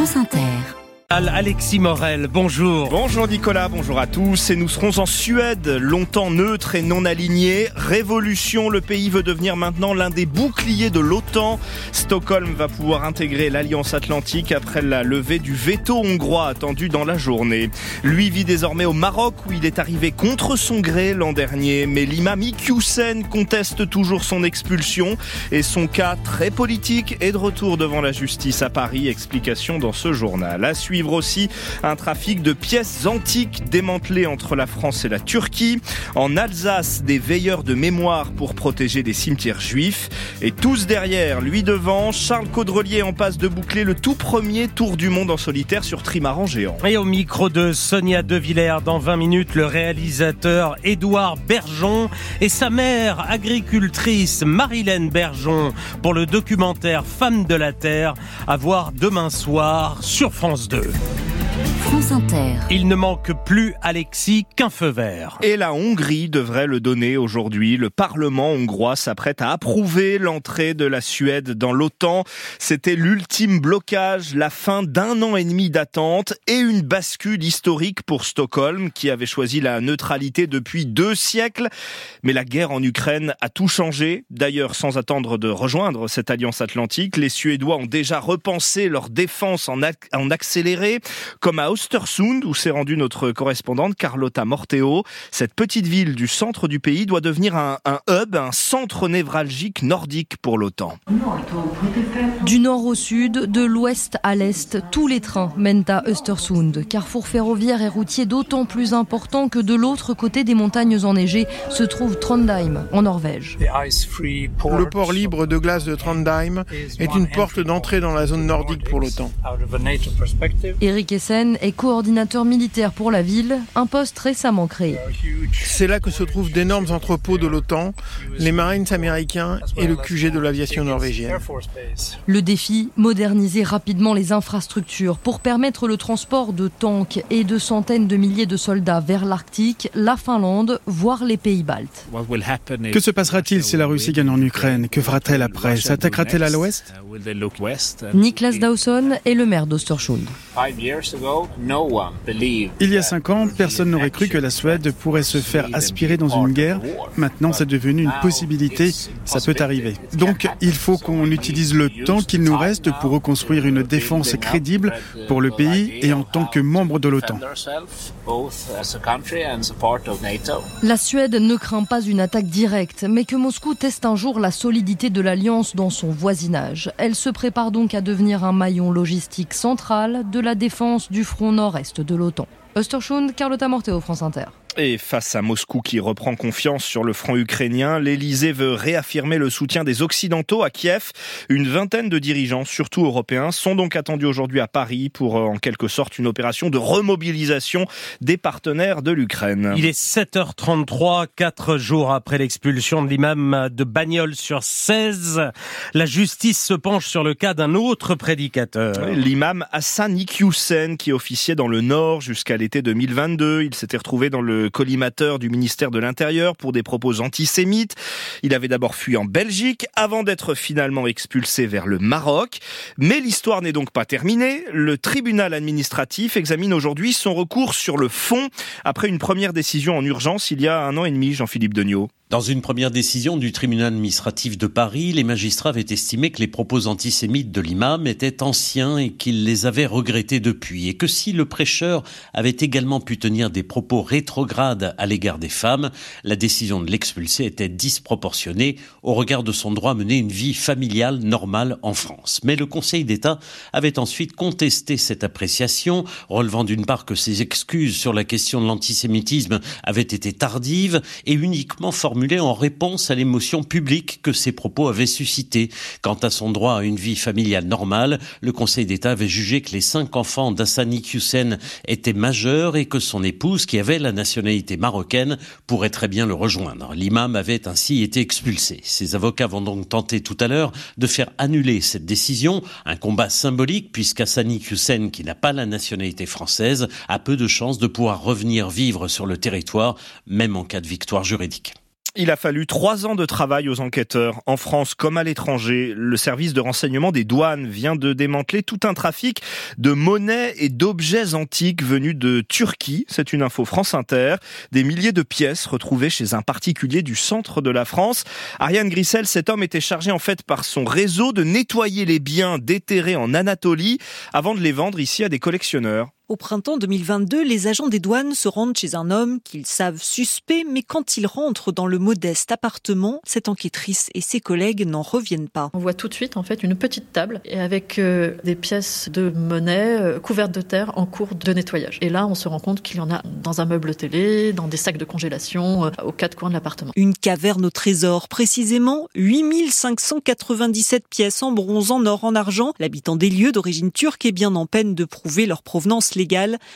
France Inter. Alexis Morel, bonjour. Bonjour Nicolas, bonjour à tous. Et nous serons en Suède, longtemps neutre et non aligné. Révolution, le pays veut devenir maintenant l'un des boucliers de l'OTAN. Stockholm va pouvoir intégrer l'Alliance Atlantique après la levée du veto hongrois attendu dans la journée. Lui vit désormais au Maroc où il est arrivé contre son gré l'an dernier. Mais l'imam Iqiyoussen conteste toujours son expulsion et son cas très politique est de retour devant la justice à Paris. Explication dans ce journal. Aussi un trafic de pièces antiques démantelées entre la France et la Turquie. En Alsace, des veilleurs de mémoire pour protéger des cimetières juifs. Et tous derrière, lui devant, Charles Caudrelier en passe de boucler le tout premier tour du monde en solitaire sur trimaran géant. Et au micro de Sonia De Villers, dans 20 minutes, le réalisateur Édouard Bergeon et sa mère agricultrice Marilène Bergeon pour le documentaire Femmes de la Terre à voir demain soir sur France 2. る。そ France Inter. Il ne manque plus, Alexis, qu'un feu vert. Et la Hongrie devrait le donner aujourd'hui. Le Parlement hongrois s'apprête à approuver l'entrée de la Suède dans l'OTAN. C'était l'ultime blocage, la fin d'un an et demi d'attente et une bascule historique pour Stockholm, qui avait choisi la neutralité depuis deux siècles. Mais la guerre en Ukraine a tout changé. D'ailleurs, sans attendre de rejoindre cette alliance atlantique, les Suédois ont déjà repensé leur défense en, en accéléré, comme à Östersund, où s'est rendue notre correspondante Carlotta Morteo. Cette petite ville du centre du pays doit devenir un, un hub, un centre névralgique nordique pour l'OTAN. Du nord au sud, de l'ouest à l'est, tous les trains mènent à Östersund, carrefour ferroviaire et routier d'autant plus important que de l'autre côté des montagnes enneigées se trouve Trondheim, en Norvège. Le port libre de glace de Trondheim est une porte d'entrée dans la zone nordique pour l'OTAN. Eric Essen est coordinateur militaire pour la ville, un poste récemment créé. C'est là que se trouvent d'énormes entrepôts de l'OTAN, les Marines américains et le QG de l'aviation norvégienne. Le défi, moderniser rapidement les infrastructures pour permettre le transport de tanks et de centaines de milliers de soldats vers l'Arctique, la Finlande, voire les pays baltes. Que se passera-t-il si la Russie gagne en Ukraine? Que fera-t-elle après? S'attaquera-t-elle à l'ouest? Niklas Dawson est le maire d'Ostersund. Il y a cinq ans, personne n'aurait cru que la Suède pourrait se faire aspirer dans une guerre. Maintenant, c'est devenu une possibilité. Ça peut arriver. Donc, il faut qu'on utilise le temps qu'il nous reste pour reconstruire une défense crédible pour le pays et en tant que membre de l'OTAN. La Suède ne craint pas une attaque directe, mais que Moscou teste un jour la solidité de l'alliance dans son voisinage. Elle se prépare donc à devenir un maillon logistique central de la défense du front nord-est de l'OTAN. Carlotta Morteo, France Inter. Et face à Moscou qui reprend confiance sur le front ukrainien, l'Elysée veut réaffirmer le soutien des Occidentaux à Kiev. Une vingtaine de dirigeants, surtout européens, sont donc attendus aujourd'hui à Paris pour en quelque sorte une opération de remobilisation des partenaires de l'Ukraine. Il est 7h33, quatre jours après l'expulsion de l'imam de Bagnols sur 16. La justice se penche sur le cas d'un autre prédicateur. L'imam Hassan Iqiyoussen qui officiait dans le Nord jusqu'à l'été 2022. Il s'était retrouvé dans le collimateur du ministère de l'Intérieur pour des propos antisémites. Il avait d'abord fui en Belgique avant d'être finalement expulsé vers le Maroc. Mais l'histoire n'est donc pas terminée. Le tribunal administratif examine aujourd'hui son recours sur le fond après une première décision en urgence il y a un an et demi, Jean-Philippe Degnaud. Dans une première décision du tribunal administratif de Paris, les magistrats avaient estimé que les propos antisémites de l'imam étaient anciens et qu'ils les avaient regrettés depuis, et que si le prêcheur avait également pu tenir des propos rétrogrades à l'égard des femmes, la décision de l'expulser était disproportionnée au regard de son droit à mener une vie familiale normale en France. Mais le Conseil d'État avait ensuite contesté cette appréciation, relevant d'une part que ses excuses sur la question de l'antisémitisme avaient été tardives et uniquement formulées en réponse à l'émotion publique que ses propos avaient suscité. Quant à son droit à une vie familiale normale, le Conseil d'État avait jugé que les cinq enfants d'Hassani Hussein étaient majeurs et que son épouse, qui avait la nationalité marocaine, pourrait très bien le rejoindre. L'imam avait ainsi été expulsé. Ses avocats vont donc tenter tout à l'heure de faire annuler cette décision, un combat symbolique puisqu'Hassani Hussein, qui n'a pas la nationalité française, a peu de chances de pouvoir revenir vivre sur le territoire, même en cas de victoire juridique. Il a fallu trois ans de travail aux enquêteurs. En France comme à l'étranger, le service de renseignement des douanes vient de démanteler tout un trafic de monnaies et d'objets antiques venus de Turquie. C'est une info France Inter. Des milliers de pièces retrouvées chez un particulier du centre de la France. Ariane Grissel, cet homme était chargé en fait par son réseau de nettoyer les biens déterrés en Anatolie avant de les vendre ici à des collectionneurs. Au printemps 2022, les agents des douanes se rendent chez un homme qu'ils savent suspect, mais quand il rentre dans le modeste appartement, cette enquêtrice et ses collègues n'en reviennent pas. On voit tout de suite en fait une petite table et avec euh, des pièces de monnaie euh, couvertes de terre en cours de nettoyage. Et là, on se rend compte qu'il y en a dans un meuble télé, dans des sacs de congélation, euh, aux quatre coins de l'appartement. Une caverne au trésor, précisément 8597 pièces en bronze, en or, en argent. L'habitant des lieux d'origine turque est bien en peine de prouver leur provenance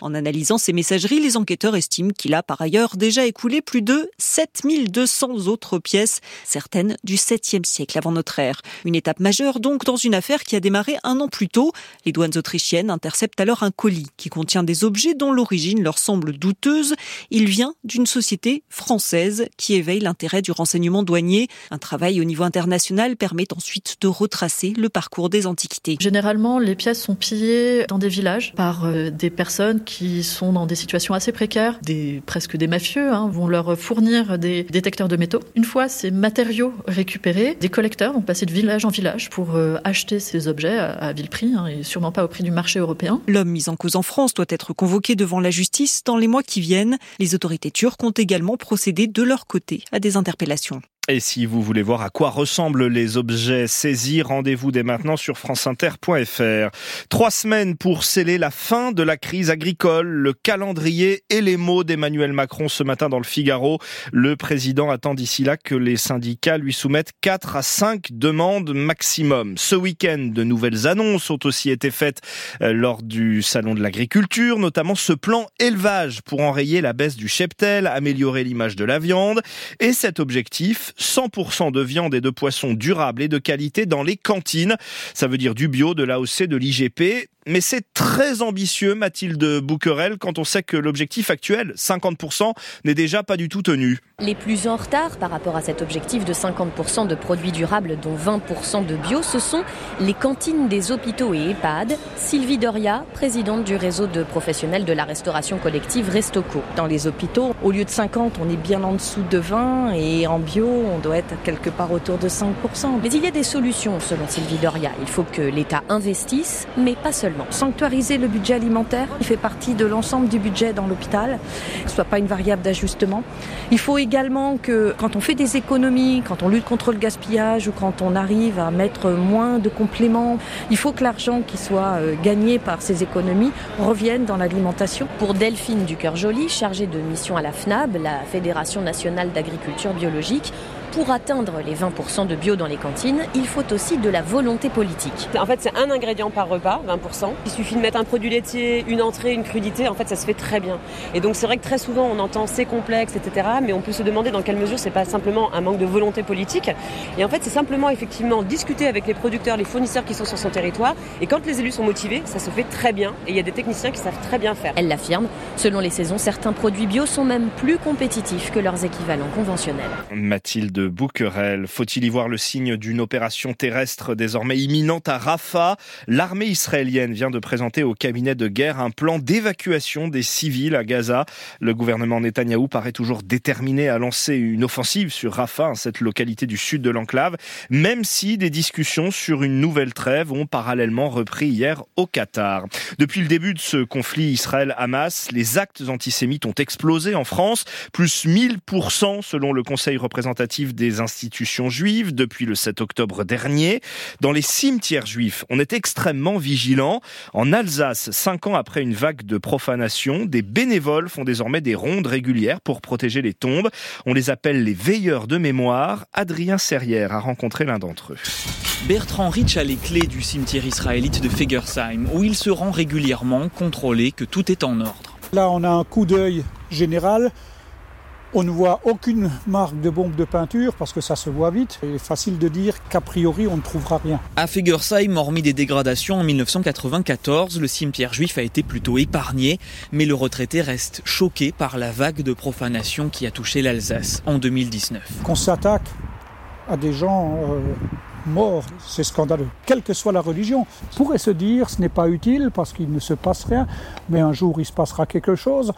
en analysant ces messageries, les enquêteurs estiment qu'il a par ailleurs déjà écoulé plus de 7200 autres pièces, certaines du 7e siècle avant notre ère. Une étape majeure donc dans une affaire qui a démarré un an plus tôt. Les douanes autrichiennes interceptent alors un colis qui contient des objets dont l'origine leur semble douteuse. Il vient d'une société française qui éveille l'intérêt du renseignement douanier. Un travail au niveau international permet ensuite de retracer le parcours des antiquités. Généralement, les pièces sont pillées dans des villages par euh, des personnes qui sont dans des situations assez précaires, presque des mafieux, hein, vont leur fournir des détecteurs de métaux. Une fois ces matériaux récupérés, des collecteurs vont passer de village en village pour euh, acheter ces objets à, vil prix hein, et sûrement pas au prix du marché européen. L'homme mis en cause en France doit être convoqué devant la justice dans les mois qui viennent. Les autorités turques ont également procédé de leur côté à des interpellations. Et si vous voulez voir à quoi ressemblent les objets saisis, rendez-vous dès maintenant sur franceinter.fr. Trois semaines pour sceller la fin de la crise agricole, le calendrier et les mots d'Emmanuel Macron ce matin dans le Figaro. Le président attend d'ici là que les syndicats lui soumettent 4 à 5 demandes maximum. Ce week-end, de nouvelles annonces ont aussi été faites euh, lors du salon de l'agriculture, notamment ce plan élevage pour enrayer la baisse du cheptel, améliorer l'image de la viande et cet objectif 100% de viande et de poissons durables et de qualité dans les cantines. Ça veut dire du bio, de l'AOC, de l'IGP mais c'est très ambitieux, Mathilde Bouquerel, quand on sait que l'objectif actuel, 50%, n'est déjà pas du tout tenu. Les plus en retard par rapport à cet objectif de 50% de produits durables, dont 20% de bio, ce sont les cantines des hôpitaux et EHPAD. Sylvie Doria, présidente du réseau de professionnels de la restauration collective Restoco. Dans les hôpitaux, au lieu de 50, on est bien en dessous de 20 et en bio, on doit être quelque part autour de 5%. Mais il y a des solutions, selon Sylvie Doria. Il faut que l'État investisse, mais pas seulement Sanctuariser le budget alimentaire, il fait partie de l'ensemble du budget dans l'hôpital, ce soit pas une variable d'ajustement. Il faut également que quand on fait des économies, quand on lutte contre le gaspillage ou quand on arrive à mettre moins de compléments, il faut que l'argent qui soit euh, gagné par ces économies revienne dans l'alimentation. Pour Delphine Ducœur-Joly, chargée de mission à la FNAB, la Fédération nationale d'agriculture biologique, pour atteindre les 20% de bio dans les cantines, il faut aussi de la volonté politique. En fait, c'est un ingrédient par repas, 20%. Il suffit de mettre un produit laitier, une entrée, une crudité, en fait, ça se fait très bien. Et donc, c'est vrai que très souvent, on entend c'est complexe, etc. Mais on peut se demander dans quelle mesure c'est pas simplement un manque de volonté politique. Et en fait, c'est simplement effectivement discuter avec les producteurs, les fournisseurs qui sont sur son territoire. Et quand les élus sont motivés, ça se fait très bien. Et il y a des techniciens qui savent très bien faire. Elle l'affirme. Selon les saisons, certains produits bio sont même plus compétitifs que leurs équivalents conventionnels. Mathilde Faut-il y voir le signe d'une opération terrestre désormais imminente à Rafah? L'armée israélienne vient de présenter au cabinet de guerre un plan d'évacuation des civils à Gaza. Le gouvernement Netanyahou paraît toujours déterminé à lancer une offensive sur Rafah, cette localité du sud de l'enclave, même si des discussions sur une nouvelle trêve ont parallèlement repris hier au Qatar. Depuis le début de ce conflit Israël-Hamas, les actes antisémites ont explosé en France, plus 1000% selon le Conseil représentatif des institutions juives depuis le 7 octobre dernier. Dans les cimetières juifs, on est extrêmement vigilant. En Alsace, cinq ans après une vague de profanation, des bénévoles font désormais des rondes régulières pour protéger les tombes. On les appelle les veilleurs de mémoire. Adrien Serrière a rencontré l'un d'entre eux. Bertrand Rich a les clés du cimetière israélite de Fegersheim, où il se rend régulièrement contrôler que tout est en ordre. Là, on a un coup d'œil général On ne voit aucune marque de bombe de peinture parce que ça se voit vite. Il est facile de dire qu'a priori on ne trouvera rien. À Fegersheim, hormis des dégradations en 1994, le cimetière juif a été plutôt épargné, mais le retraité reste choqué par la vague de profanation qui a touché l'Alsace en 2019. Qu'on s'attaque à des gens euh, morts, c'est scandaleux. Quelle que soit la religion, on pourrait se dire ce n'est pas utile parce qu'il ne se passe rien, mais un jour il se passera quelque chose.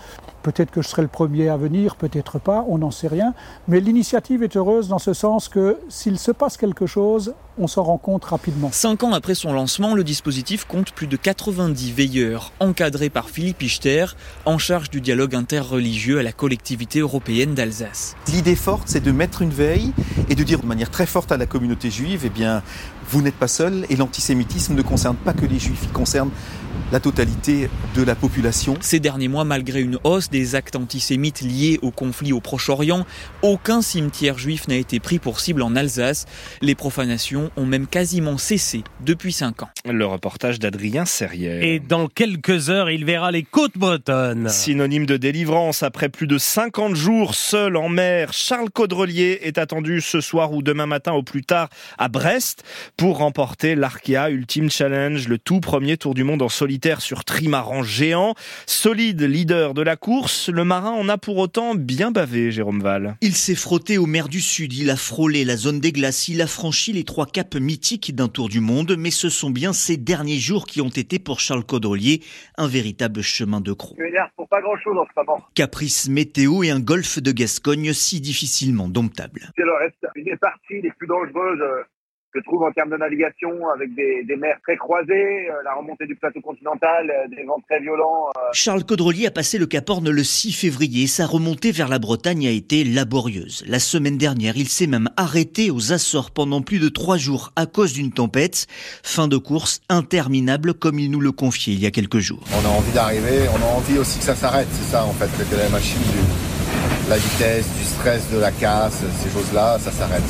Peut-être que je serai le premier à venir, peut-être pas, on n'en sait rien. Mais l'initiative est heureuse dans ce sens que s'il se passe quelque chose, on s'en rend compte rapidement. Cinq ans après son lancement, le dispositif compte plus de 90 veilleurs, encadrés par Philippe Ichter, en charge du dialogue interreligieux à la collectivité européenne d'Alsace. L'idée forte, c'est de mettre une veille et de dire de manière très forte à la communauté juive, eh bien, vous n'êtes pas seul et l'antisémitisme ne concerne pas que les juifs, il concerne la totalité de la population. Ces derniers mois, malgré une hausse des actes antisémites liés au conflit au Proche-Orient, aucun cimetière juif n'a été pris pour cible en Alsace. Les profanations ont même quasiment cessé depuis 5 ans. Le reportage d'Adrien Serrière. Et dans quelques heures, il verra les côtes bretonnes. Synonyme de délivrance, après plus de 50 jours seul en mer, Charles Caudrelier est attendu ce soir ou demain matin au plus tard à Brest pour remporter l'Arkea Ultimate Challenge, le tout premier tour du monde en solitaire sur trimaran géant. Solide leader de la course, le marin en a pour autant bien bavé, Jérôme Val. Il s'est frotté aux mers du Sud, il a frôlé la zone des glaces, il a franchi les trois caps mythiques d'un tour du monde, mais ce sont bien ces derniers jours qui ont été pour Charles Caudrelier un véritable chemin de croix. pour pas grand chose en ce moment. Caprice météo et un golfe de Gascogne si difficilement domptable. C'est le reste. Une des parties les plus dangereuses je trouve en termes de navigation avec des, des mers très croisées, euh, la remontée du plateau continental, euh, des vents très violents. Euh. Charles Caudrelier a passé le Cap Horn le 6 février. Sa remontée vers la Bretagne a été laborieuse. La semaine dernière, il s'est même arrêté aux Açores pendant plus de trois jours à cause d'une tempête. Fin de course interminable comme il nous le confiait il y a quelques jours. On a envie d'arriver, on a envie aussi que ça s'arrête, c'est ça en fait, que la machine du, la vitesse, du stress, de la casse, ces choses-là, ça s'arrête.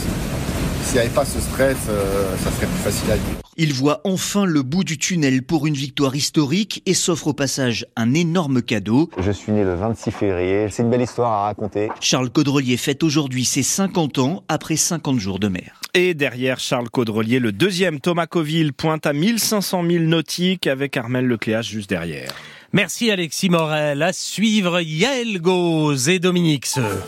S'il n'y avait pas ce stress, euh, ça serait plus facile à vivre. Il voit enfin le bout du tunnel pour une victoire historique et s'offre au passage un énorme cadeau. Je suis né le 26 février, c'est une belle histoire à raconter. Charles Caudrelier fête aujourd'hui ses 50 ans après 50 jours de mer. Et derrière Charles Caudrelier, le deuxième Thomas Coville pointe à 1500 000 nautiques avec Armel Lecléache juste derrière. Merci Alexis Morel. À suivre Yael Gauze et Dominique Seux.